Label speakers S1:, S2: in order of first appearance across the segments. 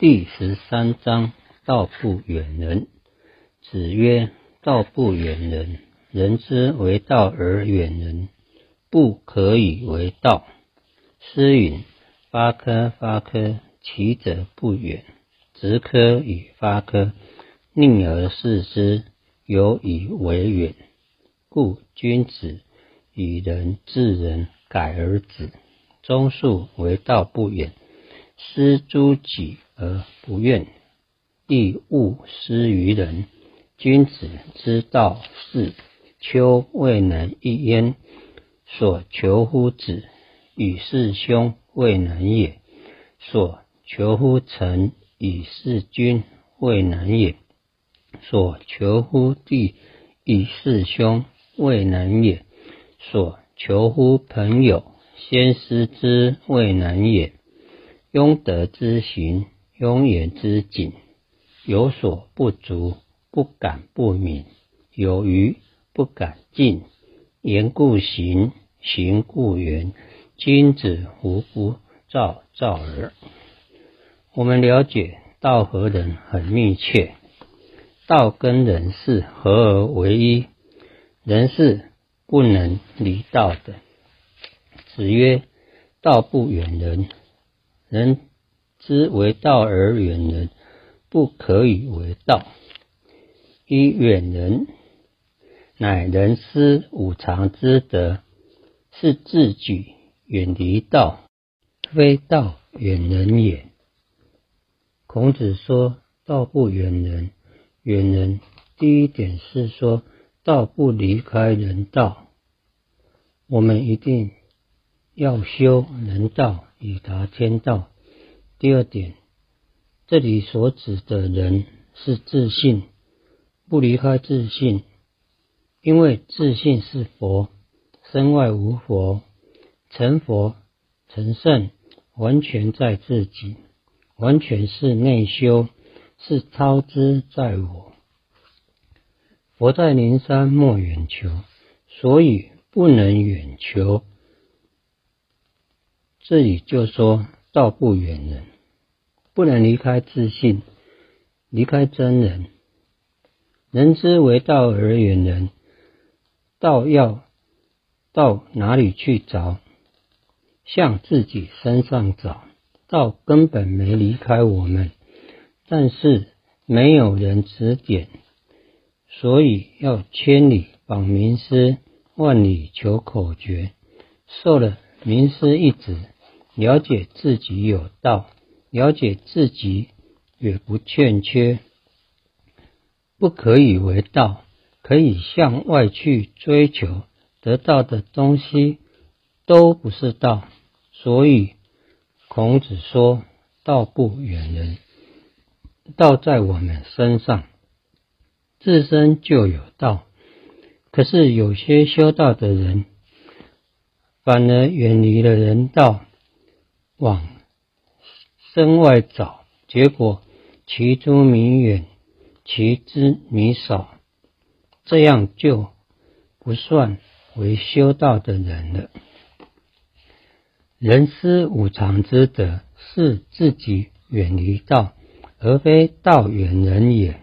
S1: 第十三章：道不远人。子曰：“道不远人，人之为道而远人，不可以为道。”诗云：“发科发科，其则不远；直科与发科，宁而视之，有以为远。故君子以仁治人，改而止。忠恕为道不远。施诸己。”而不怨，亦勿施于人。君子之道是：丘未能一焉，所求乎子与是兄未能也；所求乎臣以是君未能也；所求乎弟以是兄未能也；所求乎朋友先师之未能也。庸德之行。庸言之谨，有所不足，不敢不敏；有余，不敢进。言故行，行故远。君子无不造造耳。我们了解道和人很密切，道跟人是合而为一，人是不能离道的。子曰：“道不远人，人。”之为道而远人，不可以为道。以远人，乃人思五常之德，是自举远离道，非道远人也。孔子说道不远人，远人第一点是说道不离开人道。我们一定要修人道，以达天道。第二点，这里所指的人是自信，不离开自信，因为自信是佛，身外无佛，成佛成圣完全在自己，完全是内修，是超之在我。佛在灵山莫远求，所以不能远求。这里就说。道不远人，不能离开自信，离开真人。人之为道而远人，道要到哪里去找？向自己身上找。道根本没离开我们，但是没有人指点，所以要千里访名师，万里求口诀。受了名师一指。了解自己有道，了解自己也不欠缺，不可以为道，可以向外去追求得到的东西，都不是道。所以孔子说：“道不远人，道在我们身上，自身就有道。可是有些修道的人，反而远离了人道。”往身外找，结果其中弥远，其知弥少，这样就不算为修道的人了。人思五常之德，是自己远离道，而非道远人也。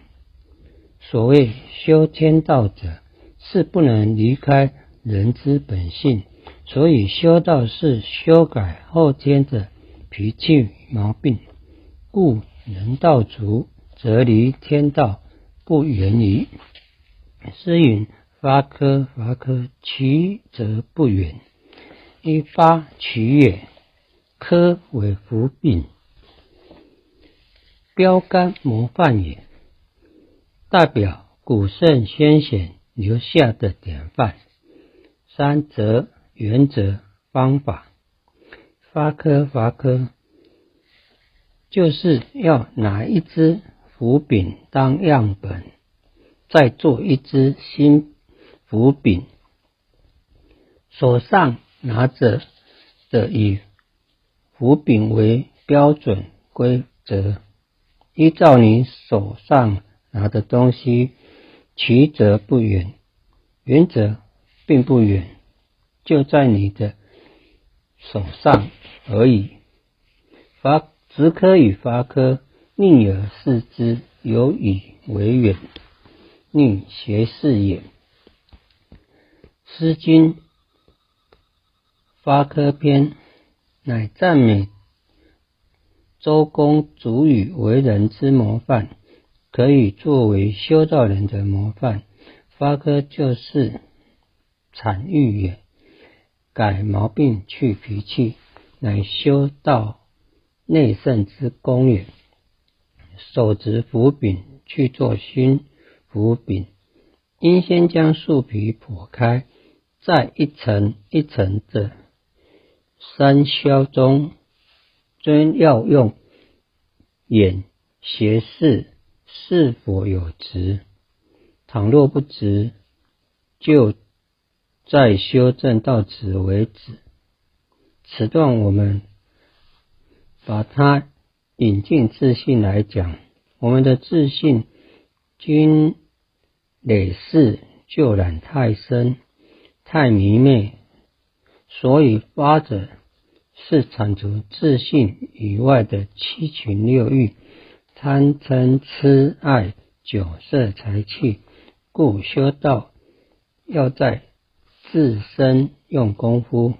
S1: 所谓修天道者，是不能离开人之本性。所以修道是修改后天的脾气毛病，故人道足，则离天道不远矣。诗云：“发科发科，其则不远。”一发其也，科为福病，标杆模范也，代表古圣先贤留下的典范。三则。原则方法，发科发科，就是要拿一只符饼当样本，再做一只新符饼，手上拿着的以符饼为标准规则，依照你手上拿的东西，其则不远，原则并不远。就在你的手上而已。发直科与发科，宁而视之，有以为远，宁邪视也。《诗经·发科篇》乃赞美周公主语为人之模范，可以作为修道人的模范。发科就是产育也，改毛病去脾气，乃修道内圣之功也。手执斧柄去做熏斧柄，应先将树皮剖开，再一层一层的三削中，真要用眼斜视是否有直。倘若不直，就再修正到此为止。此段我们把它引进自信来讲，我们的自信均累世旧染太深、太迷昧，所以发者是铲除自信以外的七情六欲、贪嗔痴爱、酒色财气。故修道要在自身用功夫。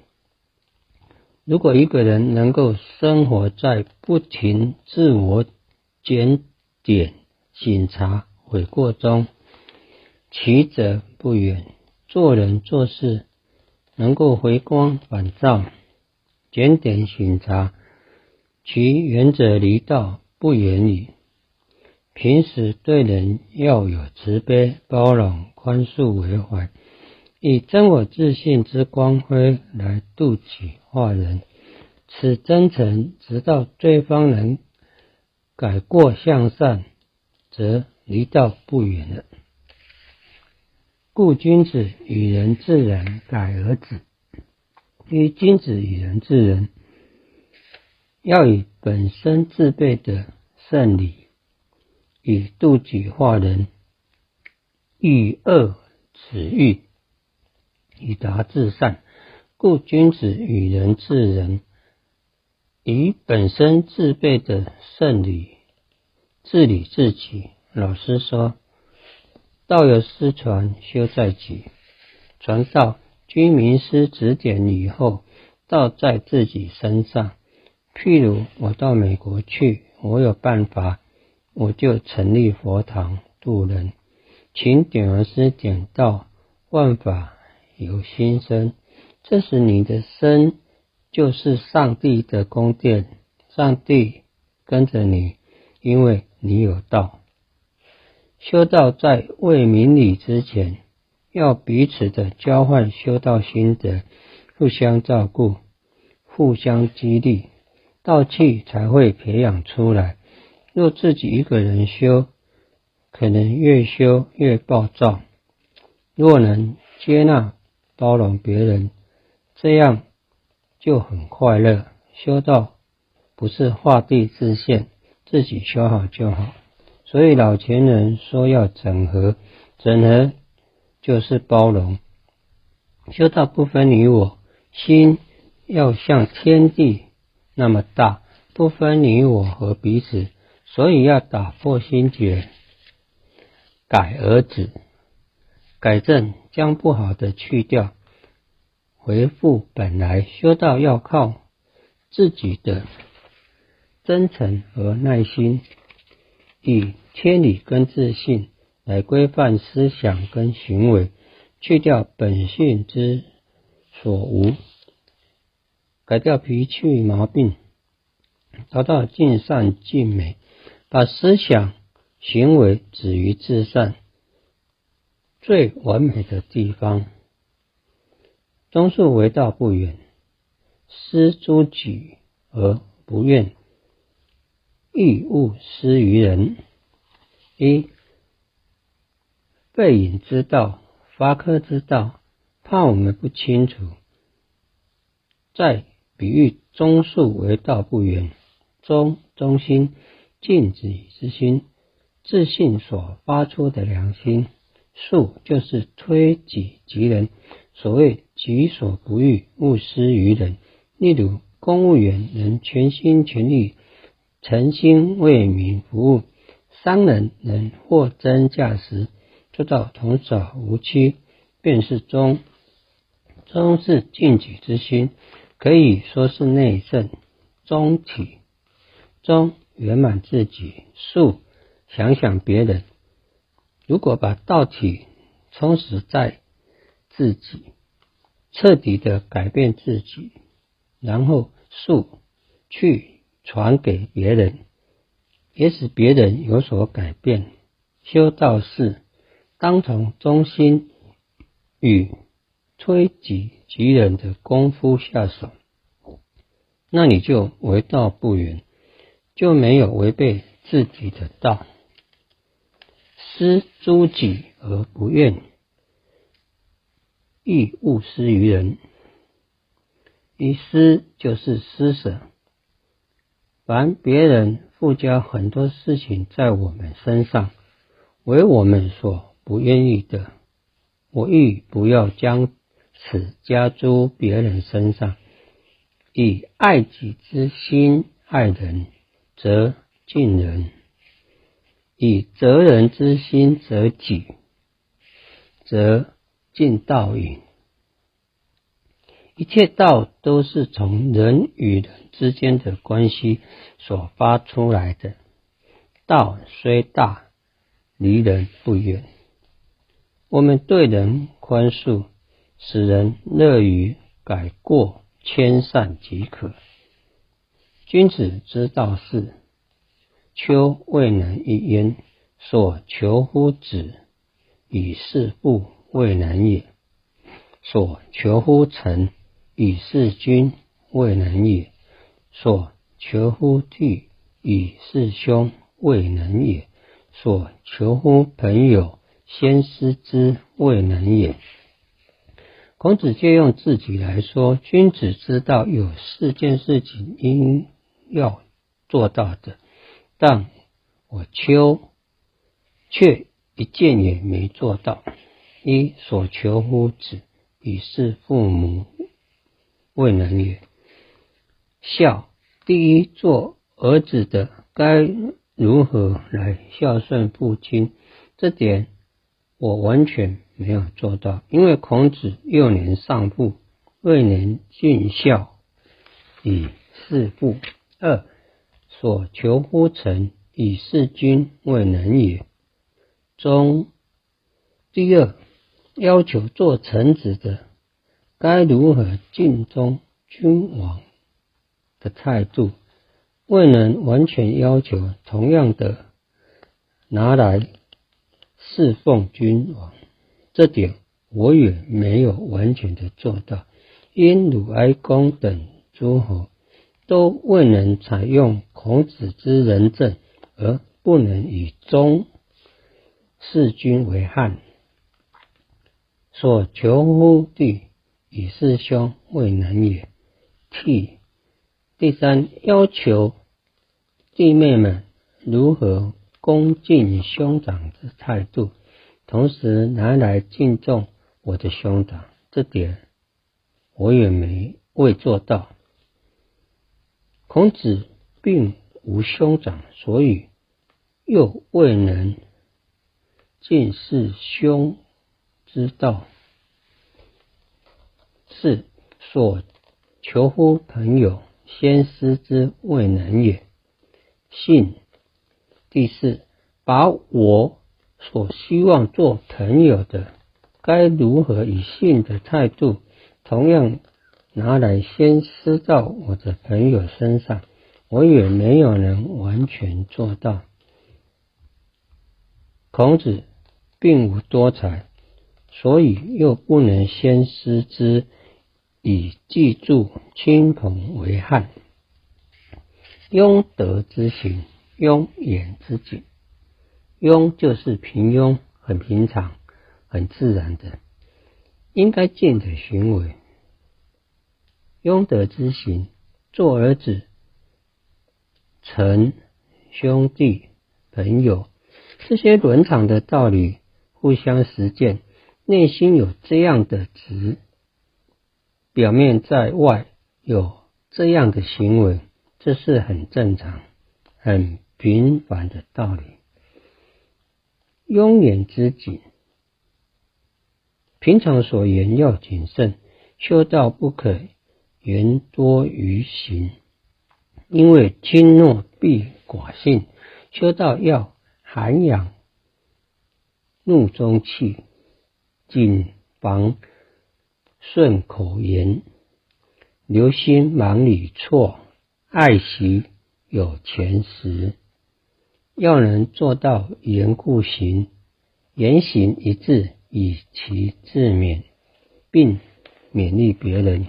S1: 如果一个人能够生活在不停自我检点、检查、悔过中，其则不远。做人做事能够回光返照、检点审查，其原则离道不远矣。平时对人要有慈悲、包容、宽恕为怀，以真我自信之光辉来度己化人。此真诚，直到对方能改过向善，则离道不远了。故君子与人自然，改而止。因君子与人自人，要以本身自备的圣礼。以度己化人，欲恶止欲，以达至善。故君子与人治人，以本身自备的圣理治理自己。老师说：“道有失传，修在己。传道居民师指点以后，道在自己身上。譬如我到美国去，我有办法。”我就成立佛堂度人，请点儿师点到万法由心生。这时你的身就是上帝的宫殿，上帝跟着你，因为你有道。修道在未明理之前，要彼此的交换修道心得，互相照顾，互相激励，道气才会培养出来。若自己一个人修，可能越修越暴躁。若能接纳、包容别人，这样就很快乐。修道不是画地自限，自己修好就好。所以老前人说要整合，整合就是包容。修道不分你我，心要像天地那么大，不分你我和彼此。所以要打破心结，改而止，改正将不好的去掉，回复本来。修道要靠自己的真诚和耐心，以天理跟自信来规范思想跟行为，去掉本性之所无，改掉脾气毛病，达到尽善尽美。把思想、行为止于至善，最完美的地方。中恕为道不远，施诸己而不怨，欲勿施于人。一背影之道、发科之道，怕我们不清楚。再比喻中恕为道不远，中中心。尽己之心，自信所发出的良心，术就是推己及人。所谓己所不欲，勿施于人。例如，公务员能全心全力诚心为民服务，商人能货真价实，做到童叟无欺，便是忠。忠是尽己之心，可以说是内圣。忠体，忠圆满自己，术想想别人。如果把道体充实在自己，彻底的改变自己，然后术去传给别人，也使别人有所改变。修道士当从忠心与推己及人的功夫下手。那你就为道不远，就没有违背自己的道。思诸己而不怨，亦勿施于人。于施就是施舍，凡别人附加很多事情在我们身上，为我们所不愿意的，我亦不要将此加诸别人身上。以爱己之心爱人，则敬人；以责人之心责己，则尽道矣。一切道都是从人与人之间的关系所发出来的。道虽大，离人不远。我们对人宽恕，使人乐于改过。谦善即可。君子之道是：秋未能一焉，所求乎子以事不未能也；所求乎臣以事君未能也；所求乎弟以事兄未能也；所求乎朋友先师之未能也。孔子借用自己来说，君子之道有四件事情应要做到的，但我丘却一件也没做到。一所求乎子以事父母未能也。孝第一做儿子的该如何来孝顺父亲？这点我完全。没有做到，因为孔子幼年丧父，未能尽孝以事父；二所求乎臣以事君，未能也。中第二要求做臣子的，该如何尽忠君王的态度，未能完全要求同样的拿来侍奉君王。这点我也没有完全的做到，因鲁哀公等诸侯都未能采用孔子之仁政，而不能以忠事君为汉。所求乎地以师兄，未能也。替第三要求弟妹们如何恭敬兄长的态度。同时拿来敬重我的兄长，这点我也没未做到。孔子并无兄长，所以又未能尽是兄之道。是所求乎朋友，先师之未能也。信第四，把我。所希望做朋友的，该如何以信的态度，同样拿来先施到我的朋友身上，我也没有能完全做到。孔子并无多才，所以又不能先施之，以记住亲朋为憾。庸德之行，庸言之谨。庸就是平庸，很平常，很自然的，应该见的行为。庸德之行，做儿子、臣、兄弟、朋友，这些伦常的道理，互相实践，内心有这样的值，表面在外有这样的行为，这是很正常，很平凡的道理。庸言之谨，平常所言要谨慎，修道不可言多于行，因为轻诺必寡信。修道要涵养怒中气，谨防顺口言，留心忙里错，爱惜有钱时。要能做到言故行，言行一致，以其自勉，并勉励别人。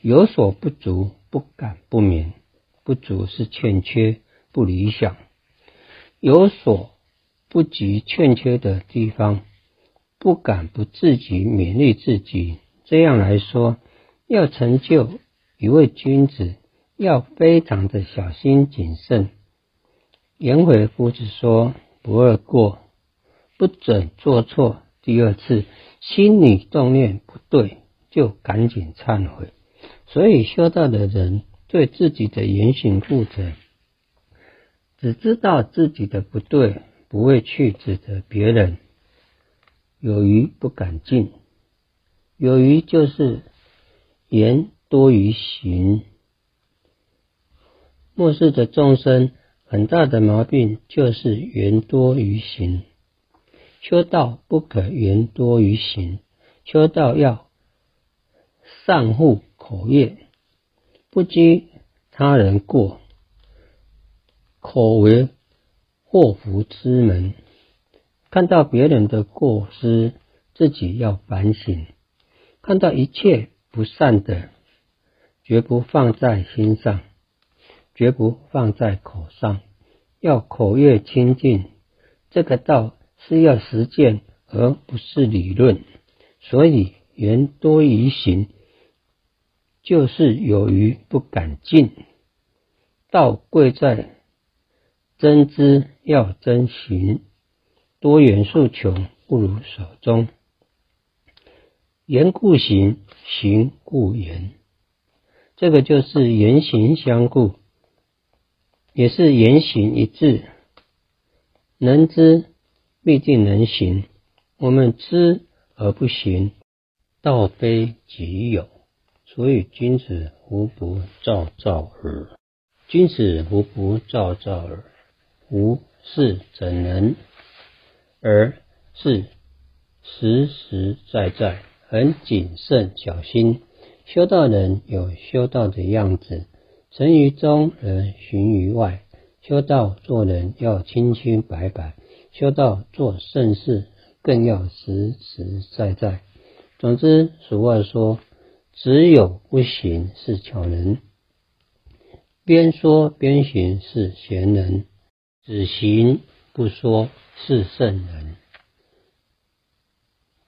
S1: 有所不足，不敢不勉。不足是欠缺，不理想。有所不及、欠缺的地方，不敢不自己勉励自己。这样来说，要成就一位君子，要非常的小心谨慎。颜回夫子说：“不二过，不准做错。第二次心理动念不对，就赶紧忏悔。所以修道的人对自己的言行负责，只知道自己的不对，不会去指责别人。有余不敢进，有余就是言多于行。末世的众生。”很大的毛病就是言多于行，修道不可言多于行，修道要善护口业，不积他人过，口为祸福之门。看到别人的过失，自己要反省；看到一切不善的，绝不放在心上。绝不放在口上，要口越清净。这个道是要实践，而不是理论。所以言多于行，就是有余不敢进。道贵在真知，要真行。多言数穷，不如手中。言故行，行故言。这个就是言行相顾。也是言行一致，能知必定能行。我们知而不行，道非己有。所以君子无不躁躁耳。君子无不躁躁耳。无是怎能？而是实实在在，很谨慎小心。修道人有修道的样子。成于中而行于外，修道做人要清清白白，修道做圣事更要实实在在。总之，俗话说：“只有不行是巧人，边说边行是贤人，只行不说是圣人。”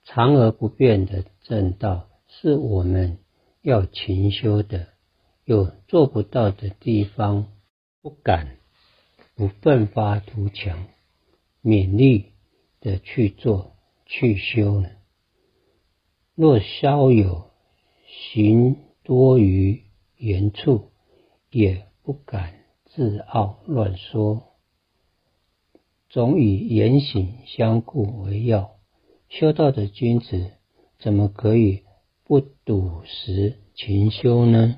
S1: 常而不变的正道，是我们要勤修的。有做不到的地方，不敢不奋发图强，勉励的去做去修呢？若稍有行多于言处，也不敢自傲乱说，总以言行相顾为要。修道的君子，怎么可以不笃实勤修呢？